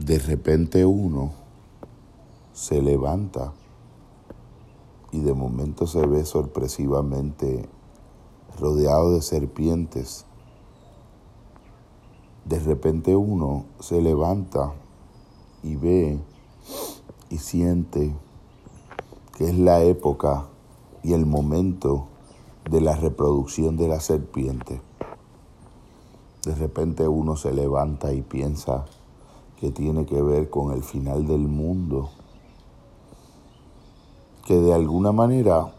de repente uno se levanta y de momento se ve sorpresivamente rodeado de serpientes. De repente uno se levanta y ve y siente que es la época y el momento de la reproducción de la serpiente. De repente uno se levanta y piensa que tiene que ver con el final del mundo, que de alguna manera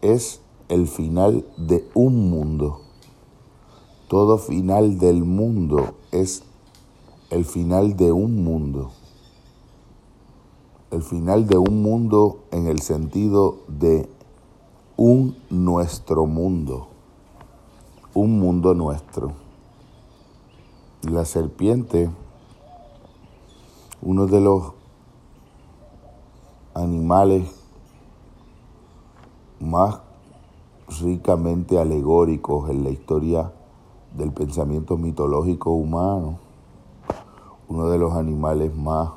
es el final de un mundo. Todo final del mundo es el final de un mundo. El final de un mundo en el sentido de un nuestro mundo. Un mundo nuestro. La serpiente, uno de los animales más ricamente alegóricos en la historia del pensamiento mitológico humano, uno de los animales más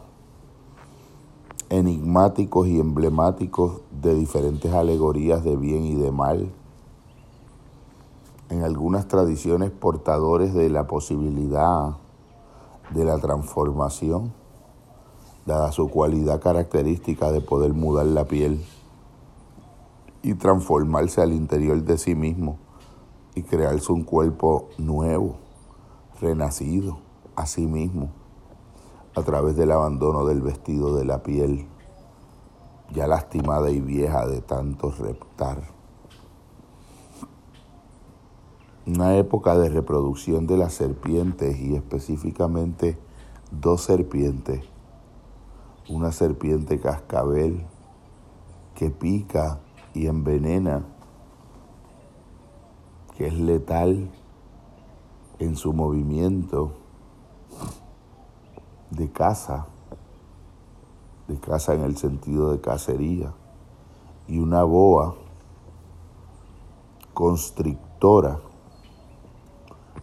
enigmáticos y emblemáticos de diferentes alegorías de bien y de mal, en algunas tradiciones portadores de la posibilidad de la transformación, dada su cualidad característica de poder mudar la piel y transformarse al interior de sí mismo y crearse un cuerpo nuevo, renacido a sí mismo a través del abandono del vestido de la piel, ya lastimada y vieja de tanto reptar. Una época de reproducción de las serpientes y específicamente dos serpientes. Una serpiente cascabel que pica y envenena, que es letal en su movimiento de caza, de caza en el sentido de cacería, y una boa constrictora,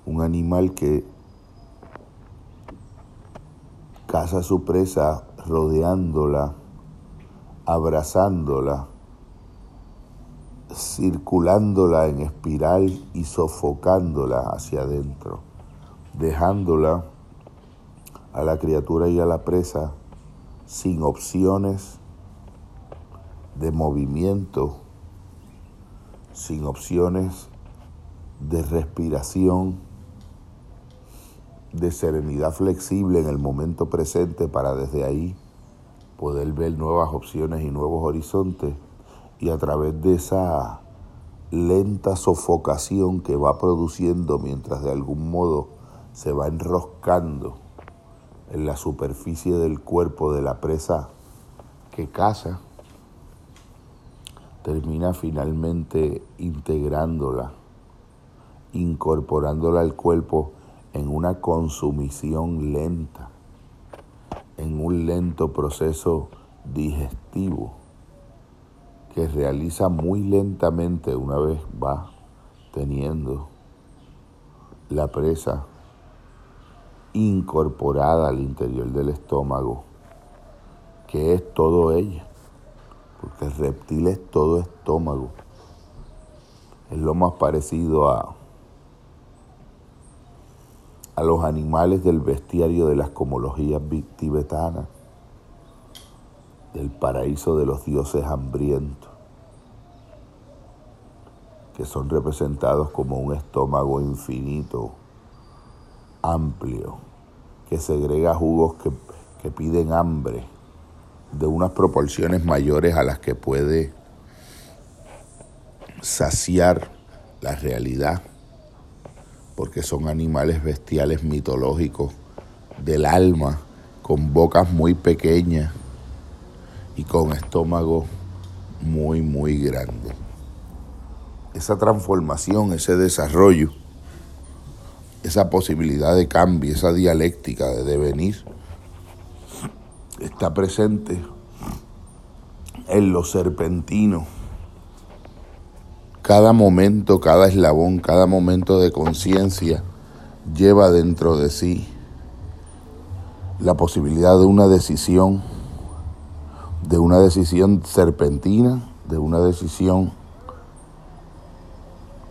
un animal que caza su presa rodeándola, abrazándola, circulándola en espiral y sofocándola hacia adentro, dejándola a la criatura y a la presa sin opciones de movimiento, sin opciones de respiración, de serenidad flexible en el momento presente para desde ahí poder ver nuevas opciones y nuevos horizontes y a través de esa lenta sofocación que va produciendo mientras de algún modo se va enroscando en la superficie del cuerpo de la presa que caza, termina finalmente integrándola, incorporándola al cuerpo en una consumición lenta, en un lento proceso digestivo que realiza muy lentamente una vez va teniendo la presa incorporada al interior del estómago, que es todo ella, porque el reptil es todo estómago. Es lo más parecido a, a los animales del bestiario de las comologías tibetanas, del paraíso de los dioses hambrientos, que son representados como un estómago infinito amplio que segrega jugos que, que piden hambre de unas proporciones mayores a las que puede saciar la realidad, porque son animales bestiales mitológicos del alma, con bocas muy pequeñas y con estómago muy, muy grande. Esa transformación, ese desarrollo, esa posibilidad de cambio, esa dialéctica de devenir, está presente en lo serpentino. Cada momento, cada eslabón, cada momento de conciencia lleva dentro de sí la posibilidad de una decisión, de una decisión serpentina, de una decisión,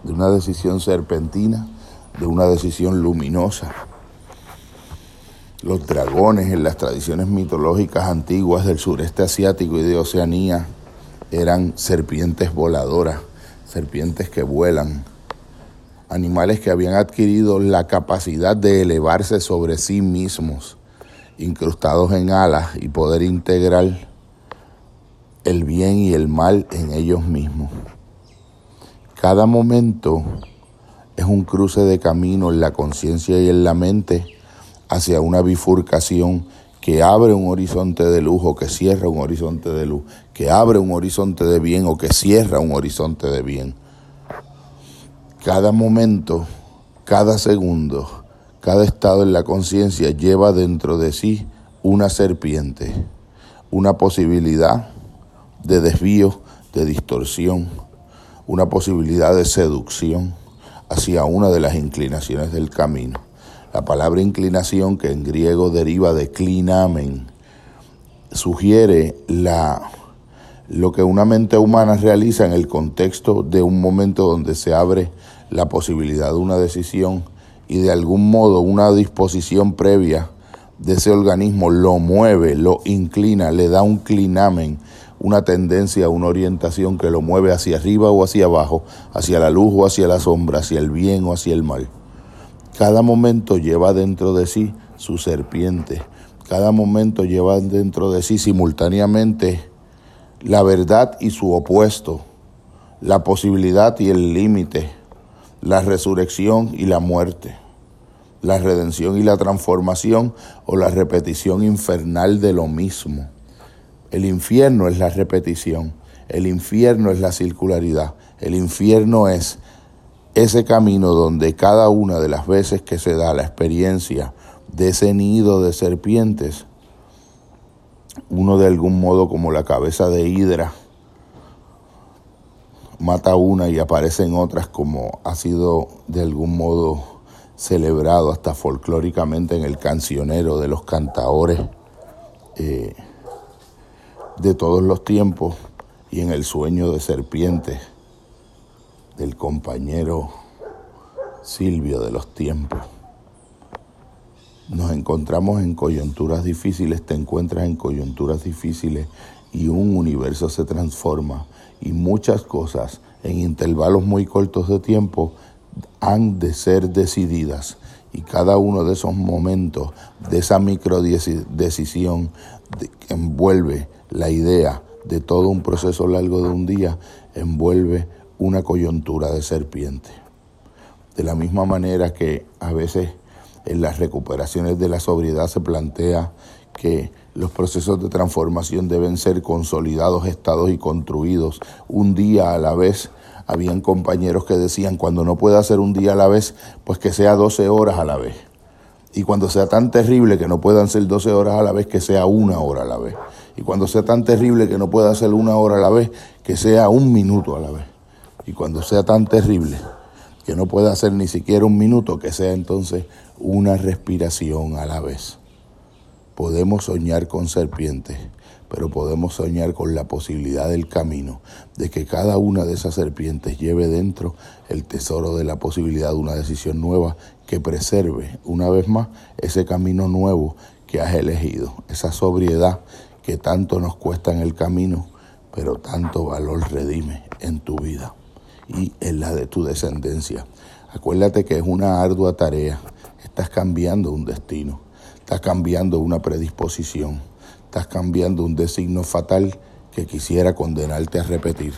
de una decisión serpentina, de una decisión luminosa. Los dragones en las tradiciones mitológicas antiguas del sureste asiático y de Oceanía eran serpientes voladoras, serpientes que vuelan, animales que habían adquirido la capacidad de elevarse sobre sí mismos, incrustados en alas y poder integrar el bien y el mal en ellos mismos. Cada momento es un cruce de camino en la conciencia y en la mente hacia una bifurcación que abre un horizonte de luz o que cierra un horizonte de luz, que abre un horizonte de bien o que cierra un horizonte de bien. Cada momento, cada segundo, cada estado en la conciencia lleva dentro de sí una serpiente, una posibilidad de desvío, de distorsión, una posibilidad de seducción hacia una de las inclinaciones del camino. La palabra inclinación, que en griego deriva de clinamen, sugiere la, lo que una mente humana realiza en el contexto de un momento donde se abre la posibilidad de una decisión y de algún modo una disposición previa de ese organismo lo mueve, lo inclina, le da un clinamen, una tendencia, una orientación que lo mueve hacia arriba o hacia abajo, hacia la luz o hacia la sombra, hacia el bien o hacia el mal. Cada momento lleva dentro de sí su serpiente, cada momento lleva dentro de sí simultáneamente la verdad y su opuesto, la posibilidad y el límite, la resurrección y la muerte, la redención y la transformación o la repetición infernal de lo mismo. El infierno es la repetición, el infierno es la circularidad, el infierno es ese camino donde cada una de las veces que se da la experiencia de ese nido de serpientes, uno de algún modo como la cabeza de hidra, mata una y aparecen otras como ha sido de algún modo celebrado hasta folclóricamente en el cancionero de los cantaores eh, de todos los tiempos y en el sueño de serpientes compañero Silvio de los tiempos. Nos encontramos en coyunturas difíciles, te encuentras en coyunturas difíciles y un universo se transforma y muchas cosas en intervalos muy cortos de tiempo han de ser decididas y cada uno de esos momentos, de esa micro decisión envuelve la idea de todo un proceso largo de un día, envuelve una coyuntura de serpiente. De la misma manera que a veces en las recuperaciones de la sobriedad se plantea que los procesos de transformación deben ser consolidados, estados y construidos un día a la vez. Habían compañeros que decían, cuando no pueda hacer un día a la vez, pues que sea 12 horas a la vez. Y cuando sea tan terrible que no puedan ser 12 horas a la vez, que sea una hora a la vez. Y cuando sea tan terrible que no pueda ser una hora a la vez, que sea un minuto a la vez. Y cuando sea tan terrible que no pueda ser ni siquiera un minuto, que sea entonces una respiración a la vez. Podemos soñar con serpientes, pero podemos soñar con la posibilidad del camino, de que cada una de esas serpientes lleve dentro el tesoro de la posibilidad de una decisión nueva que preserve una vez más ese camino nuevo que has elegido, esa sobriedad que tanto nos cuesta en el camino, pero tanto valor redime en tu vida y en la de tu descendencia. Acuérdate que es una ardua tarea, estás cambiando un destino. Estás cambiando una predisposición, estás cambiando un designo fatal que quisiera condenarte a repetir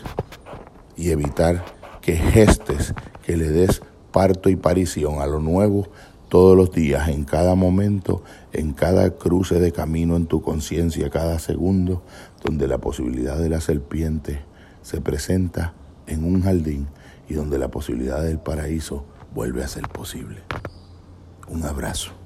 y evitar que gestes, que le des parto y parición a lo nuevo todos los días, en cada momento, en cada cruce de camino en tu conciencia, cada segundo, donde la posibilidad de la serpiente se presenta en un jardín y donde la posibilidad del paraíso vuelve a ser posible. Un abrazo.